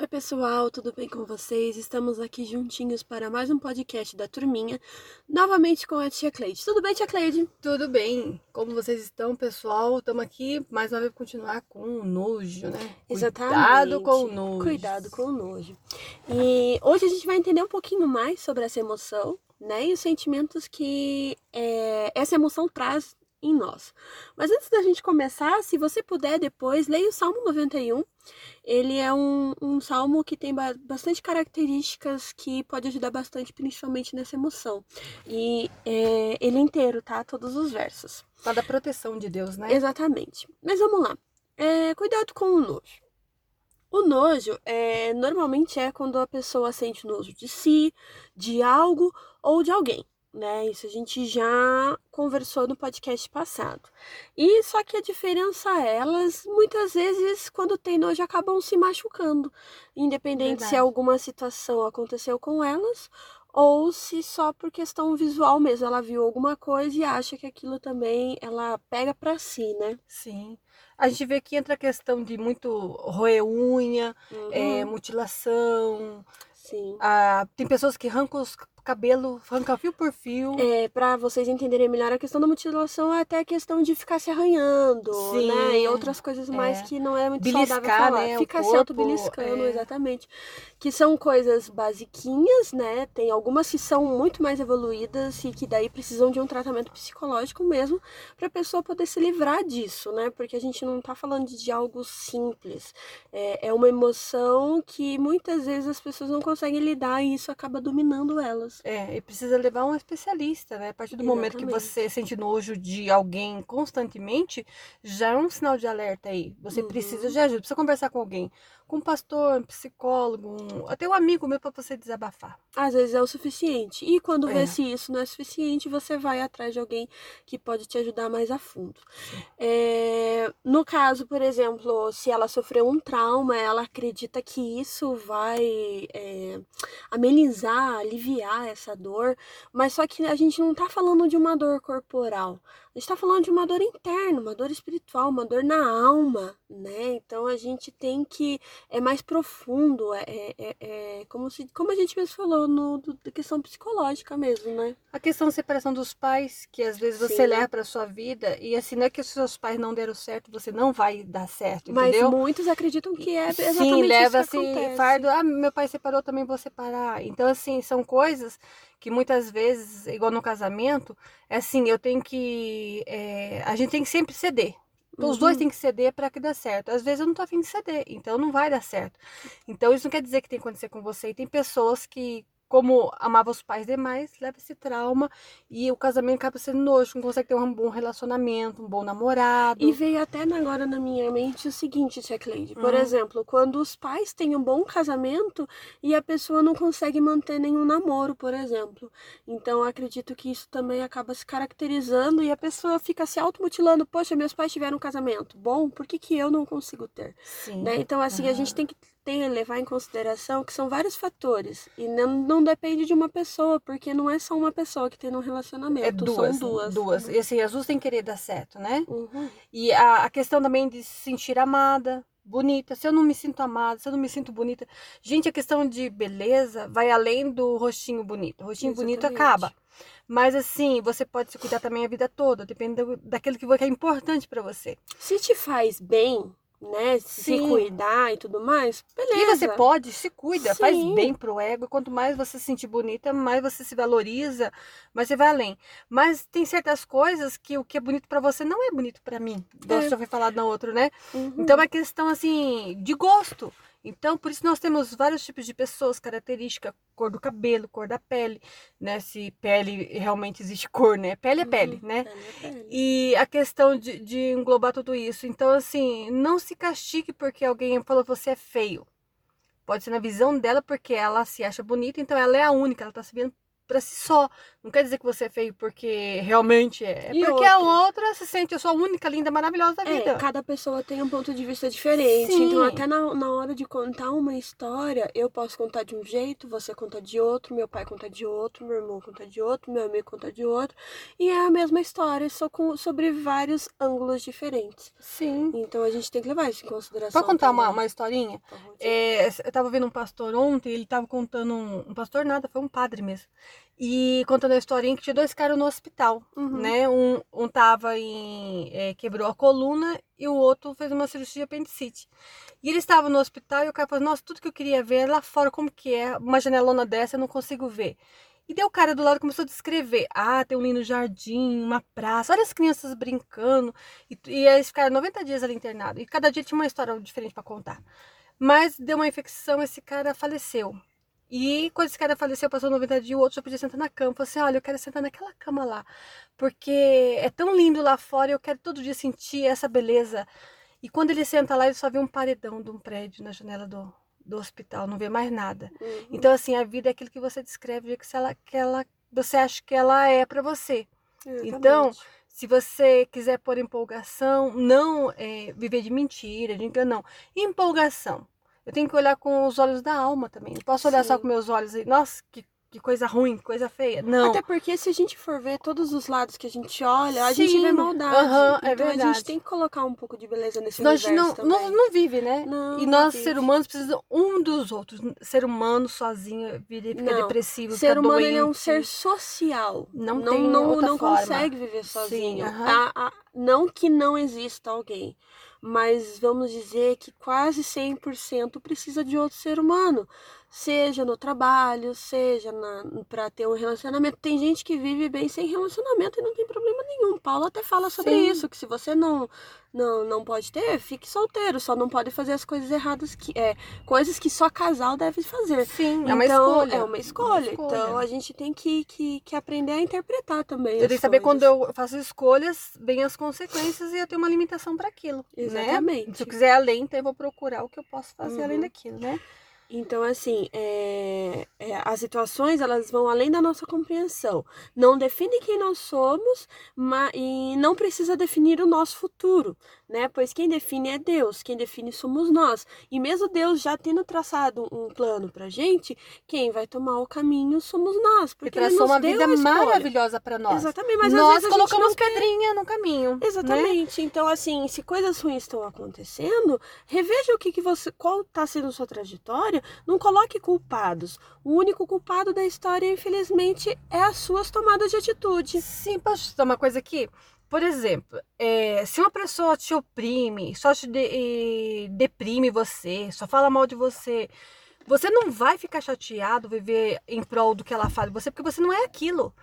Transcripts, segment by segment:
Oi, pessoal, tudo bem com vocês? Estamos aqui juntinhos para mais um podcast da Turminha, novamente com a tia Cleide. Tudo bem, tia Cleide? Tudo bem. Como vocês estão, pessoal? Estamos aqui mais uma vez para continuar com o nojo, né? Exatamente. Cuidado com o nojo. Cuidado com o nojo. E hoje a gente vai entender um pouquinho mais sobre essa emoção, né? E os sentimentos que é, essa emoção traz em nós. Mas antes da gente começar, se você puder depois, leia o Salmo 91. Ele é um, um salmo que tem ba bastante características que pode ajudar bastante, principalmente nessa emoção. E é, ele é inteiro, tá? Todos os versos. Fala da proteção de Deus, né? Exatamente. Mas vamos lá. É, cuidado com o nojo. O nojo é, normalmente é quando a pessoa sente nojo de si, de algo ou de alguém né? Isso a gente já conversou no podcast passado. E só que a diferença é, elas muitas vezes quando tem nojo acabam se machucando, independente Verdade. se alguma situação aconteceu com elas ou se só por questão visual mesmo, ela viu alguma coisa e acha que aquilo também ela pega para si, né? Sim. A gente vê que entra a questão de muito roer unha, uhum. é, mutilação. Sim. Ah, tem pessoas que arrancam os cabelo, arranca fio por fio. É, pra vocês entenderem melhor, a questão da mutilação é até a questão de ficar se arranhando, Sim, né? E outras coisas mais é. que não é muito Beliscar, saudável falar. Né? Fica se auto-beliscando, é. exatamente. Que são coisas basiquinhas, né? Tem algumas que são muito mais evoluídas e que daí precisam de um tratamento psicológico mesmo pra pessoa poder se livrar disso, né? Porque a gente não tá falando de algo simples. É, é uma emoção que muitas vezes as pessoas não conseguem lidar e isso acaba dominando elas. É, e precisa levar um especialista, né? A partir do Exatamente. momento que você sente nojo de alguém constantemente, já é um sinal de alerta aí. Você uhum. precisa de ajuda, precisa conversar com alguém com um pastor, um psicólogo, um, até um amigo meu para você desabafar. Às vezes é o suficiente. E quando é. vê se isso não é suficiente, você vai atrás de alguém que pode te ajudar mais a fundo. É, no caso, por exemplo, se ela sofreu um trauma, ela acredita que isso vai é, amenizar, aliviar essa dor, mas só que a gente não tá falando de uma dor corporal. A gente está falando de uma dor interna, uma dor espiritual, uma dor na alma, né? Então a gente tem que é mais profundo, é, é, é, é como se, como a gente mesmo falou no do, da questão psicológica mesmo, né? A questão da separação dos pais, que às vezes você Sim. leva para sua vida e assim não é que os seus pais não deram certo, você não vai dar certo, entendeu? Mas muitos acreditam que é exatamente Sim, leva isso que assim fardo, ah, meu pai separou, também vou separar. Então assim, são coisas que muitas vezes, igual no casamento, é assim, eu tenho que. É, a gente tem que sempre ceder. Então, uhum. os dois uhum. têm que ceder para que dê certo. Às vezes eu não tô afim de ceder, então não vai dar certo. Então, isso não quer dizer que tem que acontecer com você. E tem pessoas que como amava os pais demais, leva esse trauma e o casamento acaba sendo nojo, não consegue ter um bom relacionamento, um bom namorado. E veio até agora na minha mente o seguinte, Tia Cleide, por uhum. exemplo, quando os pais têm um bom casamento e a pessoa não consegue manter nenhum namoro, por exemplo. Então acredito que isso também acaba se caracterizando e a pessoa fica se automutilando, poxa, meus pais tiveram um casamento bom, por que, que eu não consigo ter? Sim. Né? Então assim, uhum. a gente tem que tem que levar em consideração que são vários fatores e não, não depende de uma pessoa, porque não é só uma pessoa que tem um relacionamento, é duas, são duas. Duas. E assim, as duas têm que querer dar certo, né? Uhum. E a, a questão também de se sentir amada, bonita. Se eu não me sinto amada, se eu não me sinto bonita. Gente, a questão de beleza vai além do rostinho bonito. O rostinho Exatamente. bonito acaba. Mas assim, você pode se cuidar também a vida toda, dependendo daquilo que é importante para você. Se te faz bem, né, Sim. se cuidar e tudo mais, beleza. E você pode, se cuida, Sim. faz bem pro ego. Quanto mais você se sentir bonita, mais você se valoriza, mais você vai além. Mas tem certas coisas que o que é bonito para você não é bonito para mim. É. Você já foi falado na outra, né? Uhum. Então é questão assim de gosto. Então, por isso nós temos vários tipos de pessoas, característica, cor do cabelo, cor da pele, né? Se pele realmente existe cor, né? Pele é uhum, pele, né? Pele é pele. E a questão de, de englobar tudo isso. Então, assim, não se castigue porque alguém falou que você é feio. Pode ser na visão dela porque ela se acha bonita, então ela é a única, ela tá se vendo para si só. Não quer dizer que você é feio porque realmente é. É E porque a outra? outra se sente, eu sou a única, linda, maravilhosa da vida. É, cada pessoa tem um ponto de vista diferente. Sim. Então, até na, na hora de contar uma história, eu posso contar de um jeito, você conta de outro, meu pai conta de outro, meu irmão conta de outro, meu amigo conta de outro. E é a mesma história, só com, sobre vários ângulos diferentes. Sim. Então, a gente tem que levar isso em consideração. Pode contar uma, também. uma historinha? É, eu tava vendo um pastor ontem, ele tava contando um, um pastor nada, foi um padre mesmo. E contando a historinha que tinha dois caras no hospital, Uhum. né? Um, um tava em. é, quebrou a coluna e o outro fez uma cirurgia de apendicite. E ele estava no hospital e o cara falou, nossa, tudo que eu queria ver é lá fora, como que é, uma janelona dessa eu não consigo ver. E daí o cara do lado começou a descrever. Ah, tem um lindo jardim, uma praça, olha as crianças brincando. E, e eles ficaram 90 dias ali internados. E cada dia tinha uma história diferente para contar. Mas deu uma infecção, esse cara faleceu. E quando esse cara faleceu, passou 90 dias, o outro já podia sentar na cama. Falou assim: olha, eu quero sentar naquela cama lá. Porque é tão lindo lá fora, eu quero todo dia sentir essa beleza. E quando ele senta lá, ele só vê um paredão de um prédio na janela do, do hospital, não vê mais nada. Uhum. Então, assim, a vida é aquilo que você descreve, que se ela, que ela, você acha que ela é para você. então, Exatamente. Se você quiser pôr empolgação, não é, viver de mentira, de engano, não. Empolgação. Eu tenho que olhar com os olhos da alma também. Não posso olhar só Sim. com meus olhos e, nossa, que, que coisa ruim, que coisa feia. Não. Até porque se a gente for ver todos os lados que a gente olha, a gente Sim, vê maldade. é então a verdade. gente tem que colocar um pouco de beleza nesse a gente universo não, também. não, não vive, né? Não, e não nós, vive. seres humanos, precisamos um dos outros. Ser humano sozinho vira, fica Não. depressivo, ser fica humano ele é um doente. ser social. Não não, tem não, não consegue viver sozinho. aham. A- a- não que não exista alguém, mas vamos dizer que quase 100% precisa de outro ser humano. Seja no trabalho, seja para ter um relacionamento. Tem gente que vive bem sem relacionamento e não tem problema nenhum. Paulo até fala sobre Sim. isso, que se você não, não, não pode ter, fique solteiro. Só não pode fazer as coisas erradas, que é coisas que só casal deve fazer. Sim, é uma Então, escolha. É uma escolha. Então a gente tem que, que, que aprender a interpretar também. Eu tenho que saber quando eu faço escolhas, vem as consequências e eu tenho uma limitação para aquilo. Né? Exatamente. Se eu quiser além, então eu vou procurar o que eu posso fazer Uhum. além daquilo, né? Então, assim, é, é, as situações elas vão além da nossa compreensão. Não define quem nós somos e não precisa definir o nosso futuro, né? Pois quem define é Deus, quem define somos nós. E mesmo Deus já tendo traçado um plano pra gente, quem vai tomar o caminho somos nós. E Porque ele traçou uma vida maravilhosa para nós. Exatamente, mas nós colocamos não quer. pedrinha no caminho. Né? Exatamente. Então, assim, se coisas ruins estão acontecendo, reveja o que, que você. qual está sendo a sua trajetória. Não coloque culpados. O único culpado da história, infelizmente, é as suas tomadas de atitude. Sim, posso dar uma coisa aqui? Por exemplo, é, se uma pessoa te oprime, só te de- deprime você, só fala mal de você, você não vai ficar chateado viver em prol do que ela fala de você, porque você não é aquilo.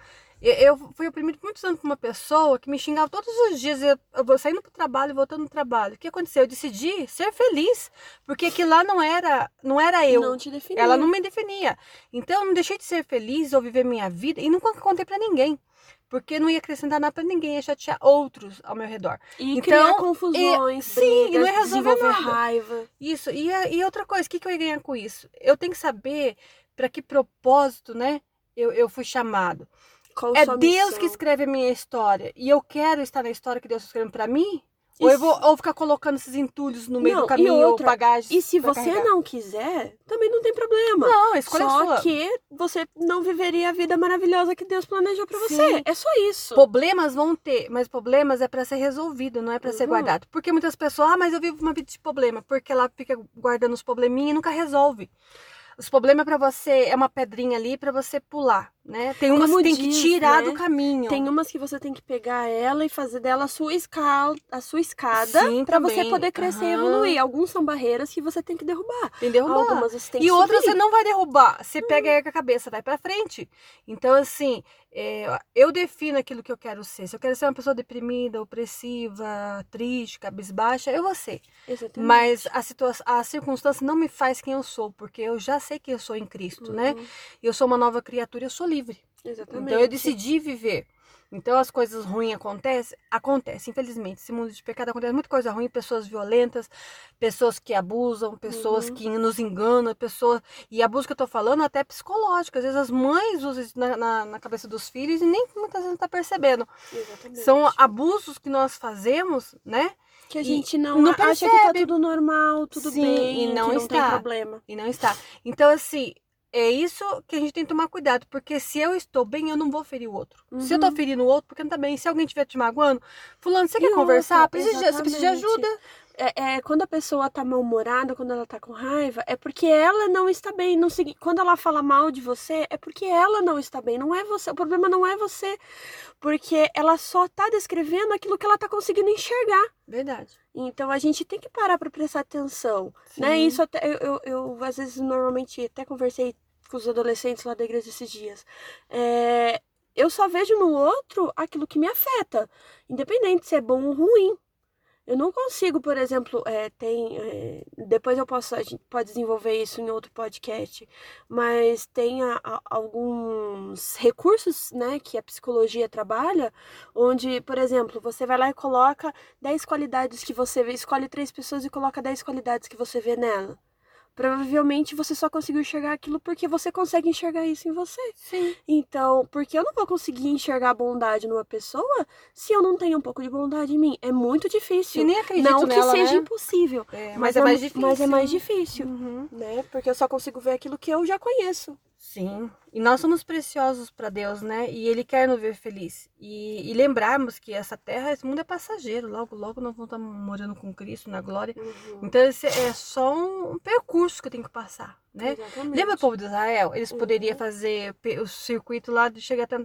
Eu, fui oprimido por muitos anos por uma pessoa que me xingava todos os dias, eu, eu vou saindo pro trabalho e voltando do trabalho. O que aconteceu? Eu decidi ser feliz, porque aquilo lá não era, não era eu. Não te definir. Ela não me definia. Então eu não deixei de ser feliz ou viver minha vida e nunca contei pra ninguém. Porque não ia acrescentar nada pra ninguém, ia chatear outros ao meu redor. E Então, criar confusões, e- sim, e brigas, não ia resolver nada. raiva. Isso. E, a- e outra coisa, o que, que eu ia ganhar com isso? Eu tenho que saber pra que propósito, né? Eu, eu fui chamado. Qual É Deus missão. que escreve a minha história. E eu quero estar na história que Deus está escrevendo pra mim? Ou eu vou ou ficar colocando esses entulhos no meio Não, do caminho ou outra, bagagens? E se você carregar? não quiser, também não tem problema. Não, a escolha Só é sua. que você não viveria a vida maravilhosa que Deus planejou pra você. É só isso. Problemas vão ter, mas problemas é para ser resolvido, não é para ser Uhum. guardado. Porque muitas pessoas, ah, mas eu vivo uma vida de problema, porque ela fica guardando os probleminhas e nunca resolve. Os problemas para você é uma pedrinha ali para você pular, né? Tem umas Como que tem que diz, tirar né? do caminho. Tem umas que você tem que pegar ela e fazer dela a sua escala, a sua escada, pra você poder crescer e Aham. evoluir. Alguns são barreiras que você tem que derrubar. Tem que derrubar. Algumas você tem que E outras você subir. não vai derrubar. Você pega aí com a cabeça, vai pra frente. Então, assim, é, eu defino aquilo que eu quero ser. Se eu quero ser uma pessoa deprimida, opressiva, triste, cabisbaixa, eu vou ser. Exatamente. Mas a, situa a circunstância não me faz quem eu sou, porque eu já sei que eu sou em Cristo, né? Uhum, Eu sou uma nova criatura, eu sou livre. Exatamente. Então eu decidi viver. Então as coisas ruins acontecem, acontece, infelizmente. Esse mundo de pecado acontece muita coisa ruim, pessoas violentas, pessoas que abusam, pessoas uhum. que nos enganam, pessoas. E abuso que eu tô falando até psicológico. Às vezes as mães usam isso na, na, na cabeça dos filhos e nem muitas vezes tá percebendo. Exatamente. São abusos que nós fazemos, né? Que a gente não, não acha que tá tudo normal, tudo Sim, bem, e não, não está. tem problema. E não está. Então, assim, é isso que a gente tem que tomar cuidado, porque se eu estou bem, eu não vou ferir o outro. Uhum. Se eu tô uhum. ferindo o outro, porque não tá bem. Se alguém estiver te magoando, fulano, você e quer outra, conversar? Precisa, você precisa de ajuda. É, é, quando a pessoa tá mal-humorada, quando ela tá com raiva, é porque ela não está bem. Não, quando ela fala mal de você, é porque ela não está bem, não é você. O problema não é você, porque ela só tá descrevendo aquilo que ela tá conseguindo enxergar. Verdade. Então a gente tem que parar para prestar atenção? Sim. né? Isso até eu, eu, eu, às vezes normalmente até conversei com os adolescentes lá da igreja esses dias. É, eu só vejo no outro aquilo que me afeta, independente se é bom ou ruim. Eu não consigo, por exemplo, é, tem. É, depois eu posso a gente pode desenvolver isso em outro podcast, mas tem a, a, alguns recursos né, que a psicologia trabalha, onde, por exemplo, você vai lá e coloca 10 qualidades que você vê, escolhe três pessoas e coloca 10 qualidades que você vê nela. Provavelmente você só conseguiu enxergar aquilo porque você consegue enxergar isso em você. Sim. Então, porque eu não vou conseguir enxergar a bondade numa pessoa se eu não tenho um pouco de bondade em mim? É muito difícil. E nem acredito não nela, que seja né? impossível. É, mas, mas, é, mais difícil. Mas é mais difícil, uhum. né? Porque eu só consigo ver aquilo que eu já conheço. Sim. E nós somos preciosos para Deus, né? E Ele quer nos ver feliz. E, e, lembrarmos que essa terra, esse mundo é passageiro. Logo, logo nós vamos estar morando com Cristo na glória. Uhum. Então, esse é só um percurso que eu tenho que passar né? Exatamente. Lembra o povo de Israel? Eles uhum. poderiam fazer o circuito lá de chegar até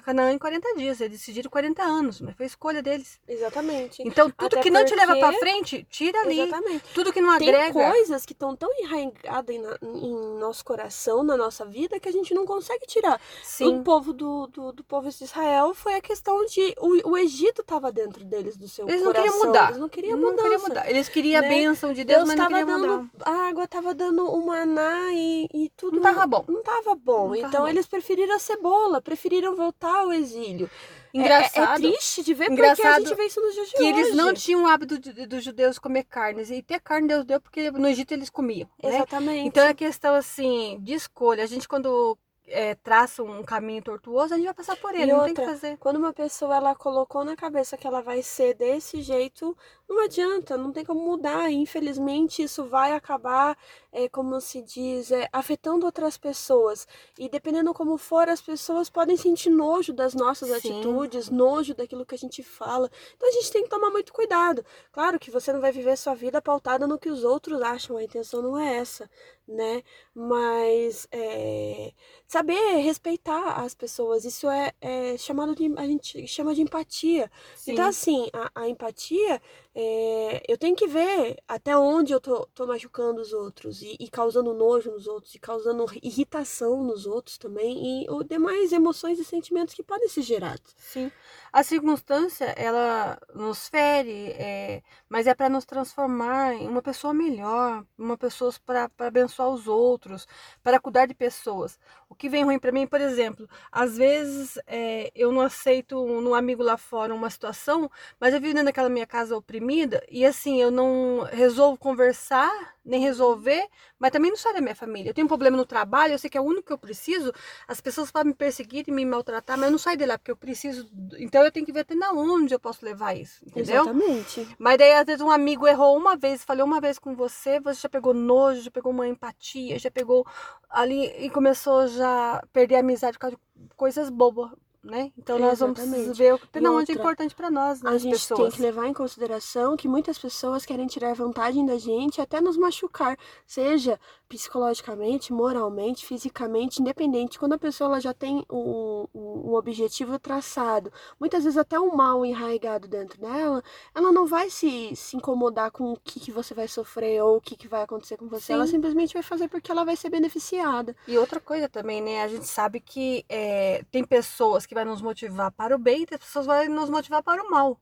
Canaã em 40 dias. Eles decidiram 40 anos, mas foi escolha deles. Exatamente. Então, tudo até que não te leva para frente, tira ali. Exatamente. Tudo que não agrega. Tem coisas que estão tão enraigadas em, em, nosso coração, na nossa vida, que a gente não consegue tirar. Sim. O povo do, do, do povo de Israel foi a questão de. O, o Egito estava dentro deles, do seu eles coração. Não queriam mudar. Eles não queriam mudar. Não queriam mudar. Eles queriam né? a bênção de Deus, Deus mas não queriam dando, mudar. A água estava dando uma maná e, e tudo. Não tava bom. Não tava bom. Não então tava eles preferiram a cebola, preferiram voltar ao exílio. Engraçado. É, é, triste de ver Engraçado porque a gente vê isso nos dias de que hoje. eles não tinham o hábito dos judeus comer carnes. E ter carne Deus deu porque no Egito eles comiam. Né? Exatamente. Então é questão assim de escolha. A gente quando é, traça um caminho tortuoso, a gente vai passar por ele, e não outra, tem que fazer. Quando uma pessoa ela colocou na cabeça que ela vai ser desse jeito, não adianta, não tem como mudar. Infelizmente, isso vai acabar, é, como se diz, é, afetando outras pessoas. E dependendo como for, as pessoas podem sentir nojo das nossas Sim. atitudes, nojo daquilo que a gente fala. Então a gente tem que tomar muito cuidado. Claro que você não vai viver sua vida pautada no que os outros acham, a intenção não é essa, né? Mas é, saber respeitar as pessoas, isso é, é, chamado de. a gente chama de empatia. Sim. Então, assim, a, a empatia é, eu tenho que ver até onde eu tô, tô machucando os outros e, e, causando nojo nos outros e causando irritação nos outros também e ou demais emoções e sentimentos que podem ser gerados. Sim. A circunstância, ela nos fere, é, mas é para nos transformar em uma pessoa melhor, uma pessoa para abençoar os outros, para cuidar de pessoas. O que vem ruim para mim, por exemplo, às vezes é, eu não aceito no amigo lá fora uma situação, mas eu vivo dentro daquela minha casa oprimida oprimida e assim, eu não resolvo conversar, nem resolver, mas também não sai da minha família. Eu tenho um problema no trabalho, eu sei que é o único que eu preciso, as pessoas podem me perseguir e me maltratar, mas eu não saio de lá porque eu preciso. Então eu tenho que ver até na onde eu posso levar isso, entendeu? Exatamente. Mas daí às vezes um amigo errou uma vez, falou uma vez com você, você já pegou nojo, já pegou uma empatia, já pegou ali e começou já a perder a amizade por causa de coisas bobas né? Então nós Exatamente. vamos ver até onde é importante para nós, né? A gente pessoas. tem que levar em consideração que muitas pessoas querem tirar vantagem da gente até nos machucar, seja psicologicamente, moralmente, fisicamente, independente. Quando a pessoa ela já tem um, um objetivo traçado, muitas vezes até um mal enraizado dentro dela, ela não vai se, se incomodar com o que, que você vai sofrer ou o que, que vai acontecer com você. Sim. Ela simplesmente vai fazer porque ela vai ser beneficiada. E outra coisa também, né? A gente sabe que é, tem pessoas que vai nos motivar para o bem e tem pessoas que vai nos motivar para o mal.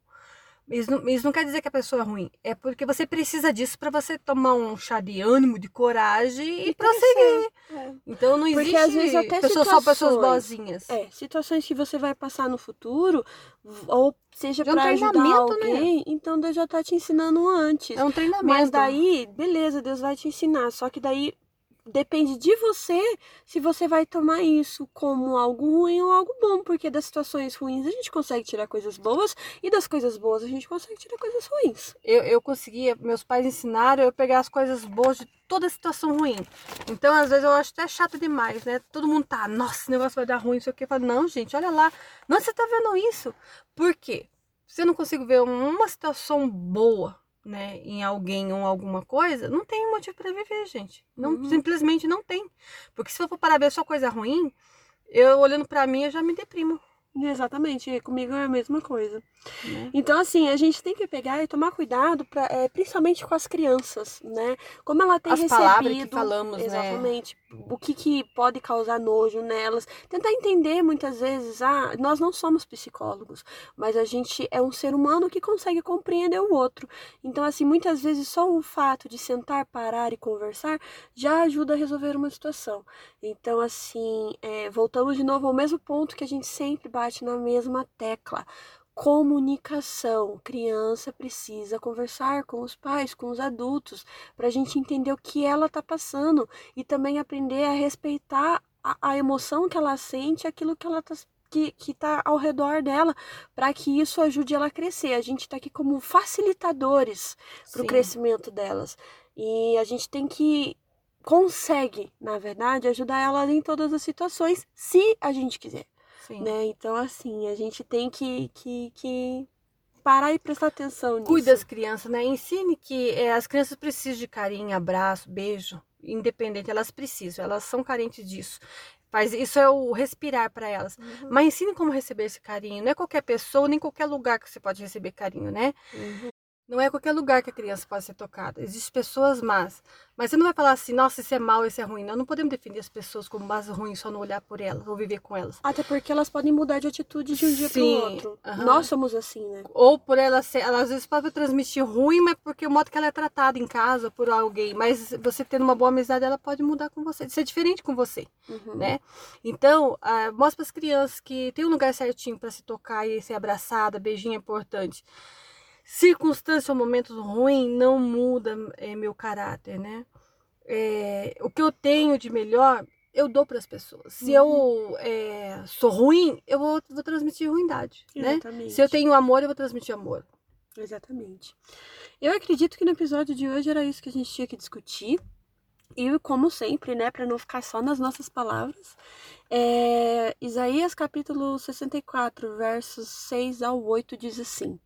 Isso não, isso não quer dizer que a pessoa é ruim. É porque você precisa disso para você tomar um chá de ânimo, de coragem e, prosseguir. É. Então não existe porque, às vezes, até pessoas, só pessoas boazinhas. É, situações que você vai passar no futuro, ou seja para um ajudar né? alguém, né? então Deus já tá te ensinando antes. É um treinamento. Mas daí, beleza, Deus vai te ensinar. Só que daí depende de você se você vai tomar isso como algo ruim ou algo bom, porque das situações ruins a gente consegue tirar coisas boas e das coisas boas a gente consegue tirar coisas ruins. Eu, eu conseguia, meus pais ensinaram eu pegar as coisas boas de toda situação ruim. Então, às vezes eu acho até chato demais, né? Todo mundo tá, nossa, esse negócio vai dar ruim, sei o que. Falo, não, gente, olha lá, não, você tá vendo isso? Por quê? Se eu não consigo ver uma situação boa né, em alguém ou alguma coisa, não tem motivo para viver, gente. Não, uhum. Simplesmente não tem. Porque se eu for parar ver só coisa ruim, eu olhando para mim, eu já me deprimo. Exatamente, comigo é a mesma coisa. Né? Então, assim, a gente tem que pegar e tomar cuidado, pra, é, principalmente com as crianças, né? Como ela tem as recebido. Que falamos, né? exatamente. Né? O que, que pode causar nojo nelas. Tentar entender muitas vezes, ah, nós não somos psicólogos, mas a gente é um ser humano que consegue compreender o outro. Então, assim, muitas vezes só o fato de sentar, parar e conversar já ajuda a resolver uma situação. Então, assim, é, voltamos de novo ao mesmo ponto que a gente sempre bate na mesma tecla. Comunicação. Criança precisa conversar com os pais, com os adultos, para a gente entender o que ela está passando e também aprender a respeitar a, a, emoção que ela sente, aquilo que ela está que está ao redor dela, para que isso ajude ela a crescer. A gente está aqui como facilitadores para o crescimento delas. E a gente tem que consegue, na verdade, ajudar elas em todas as situações, se a gente quiser. Sim. Né? Então, assim, a gente tem que, que, que parar e prestar atenção nisso. Cuide das crianças, né? Ensine que é, as crianças precisam de carinho, abraço, beijo, independente, elas precisam, elas são carentes disso. Faz, isso é o respirar para elas. Uhum. Mas ensine como receber esse carinho. Não é qualquer pessoa, nem qualquer lugar que você pode receber carinho, né? Uhum. Não é qualquer lugar que a criança pode ser tocada. Existem pessoas más. Mas você não vai falar assim, nossa, isso é mal, isso é ruim. Não, não podemos definir as pessoas como más ruins só não olhar por elas ou viver com elas. Até porque elas podem mudar de atitude de um dia para o outro. Uhum. Nós somos assim, né? Ou por ela ser, ela às vezes pode transmitir ruim, mas porque o modo que ela é tratada em casa por alguém. Mas você tendo uma boa amizade, ela pode mudar com você, ser diferente com você, uhum. né? Então, uh, mostra para as crianças que tem um lugar certinho para se tocar e ser abraçada, beijinho é importante circunstância ou momentos ruins não muda é, meu caráter, né? É, o que eu tenho de melhor, eu dou para as pessoas. Se uhum. eu é, sou ruim, eu vou, vou transmitir ruindade, né? Exatamente. né? Se eu tenho amor, eu vou transmitir amor. Exatamente. Eu acredito que no episódio de hoje era isso que a gente tinha que discutir. E como sempre, né, para não ficar só nas nossas palavras, é, Isaías capítulo 64, versos 6 ao 8 diz assim: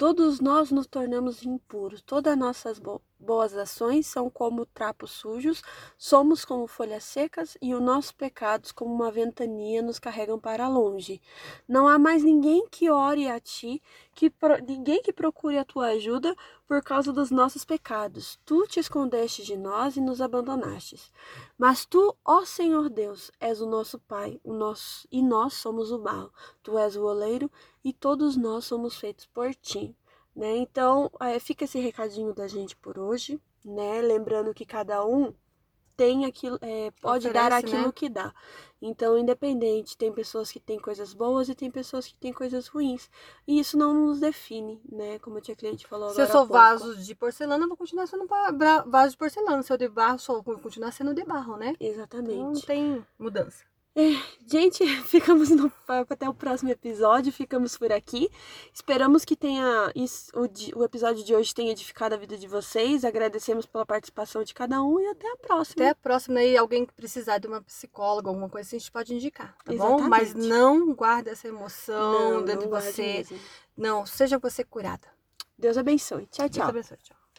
Todos nós nos tornamos impuros, todas nossas boas ações são como trapos sujos, somos como folhas secas e os nossos pecados, como uma ventania, nos carregam para longe. Não há mais ninguém que ore a ti, que ninguém que procure a tua ajuda por causa dos nossos pecados. Tu te escondeste de nós e nos abandonastes. Mas tu, ó Senhor Deus, és o nosso Pai, o nosso e nós somos o barro. Tu és o oleiro e todos nós somos feitos por ti. Né? Então, é, fica esse recadinho da gente por hoje, né? Lembrando que cada um tem aquilo, é, pode Oferece, dar aquilo né? que dá. Então, independente, tem pessoas que têm coisas boas e tem pessoas que têm coisas ruins. E isso não nos define, né? Como a tia cliente falou Se eu sou vaso de porcelana, eu vou continuar sendo vaso de porcelana. Se eu de barro, só vou continuar sendo de barro, né? Exatamente. Então, não tem mudança. É, gente, ficamos no, até o próximo episódio, ficamos por aqui. Esperamos que tenha o, o episódio de hoje tenha edificado a vida de vocês. Agradecemos pela participação de cada um e até a próxima. Até a próxima e alguém que precisar de uma psicóloga, alguma coisa assim, a gente pode indicar, tá Exatamente. bom? Mas não guarde essa emoção não, dentro não de você. Mesmo. Não, seja você curada. Deus abençoe. Tchau, tchau. Deus abençoe. Tchau.